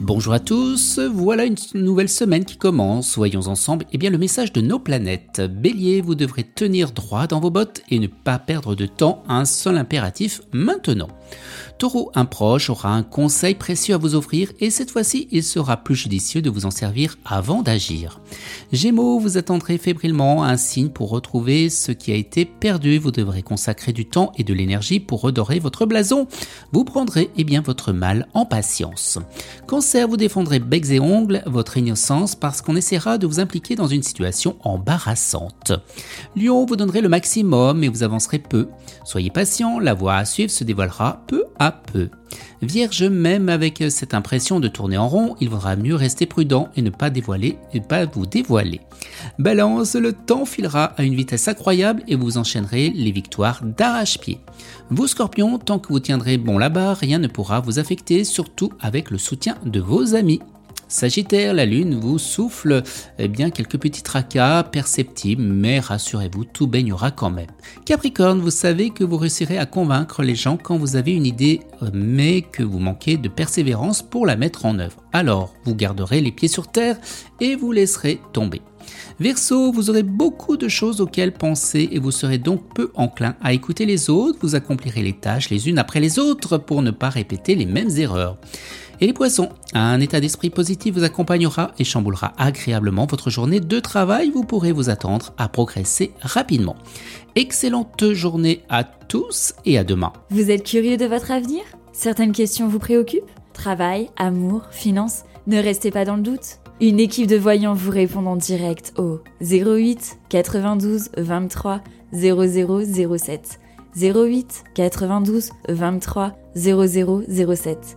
Bonjour à tous, voilà une nouvelle semaine qui commence. Voyons ensemble eh bien, le message de nos planètes. Bélier, vous devrez tenir droit dans vos bottes et ne pas perdre de temps. Un seul impératif maintenant. Taureau, un proche aura un conseil précieux à vous offrir et cette fois-ci, il sera plus judicieux de vous en servir avant d'agir. Gémeaux, vous attendrez fébrilement un signe pour retrouver ce qui a été perdu. Vous devrez consacrer du temps et de l'énergie pour redorer votre blason. Vous prendrez eh bien votre mal en patience. Vous défendrez becs et ongles votre innocence parce qu'on essaiera de vous impliquer dans une situation embarrassante. Lion, vous donnerez le maximum et vous avancerez peu. Soyez patient, la voie à suivre se dévoilera peu à peu. Vierge, même avec cette impression de tourner en rond, il vaudra mieux rester prudent et ne pas dévoiler et pas vous dévoiler. Balance, le temps filera à une vitesse incroyable et vous enchaînerez les victoires d'arrache-pied. Vous scorpions, tant que vous tiendrez bon là-bas, rien ne pourra vous affecter, surtout avec le soutien de vos amis. Sagittaire, la lune vous souffle eh bien quelques petits tracas perceptibles, mais rassurez-vous, tout baignera quand même. Capricorne, vous savez que vous réussirez à convaincre les gens quand vous avez une idée, mais que vous manquez de persévérance pour la mettre en œuvre. Alors, vous garderez les pieds sur terre et vous laisserez tomber. Verseau, vous aurez beaucoup de choses auxquelles penser et vous serez donc peu enclin à écouter les autres, vous accomplirez les tâches les unes après les autres pour ne pas répéter les mêmes erreurs. Et les poissons, un état d'esprit positif vous accompagnera et chamboulera agréablement votre journée de travail. Vous pourrez vous attendre à progresser rapidement. Excellente journée à tous et à demain. Vous êtes curieux de votre avenir? Certaines questions vous préoccupent? Travail, amour, finances? Ne restez pas dans le doute. Une équipe de voyants vous répond en direct au 08 92 23 0007. 08 92 23 0007.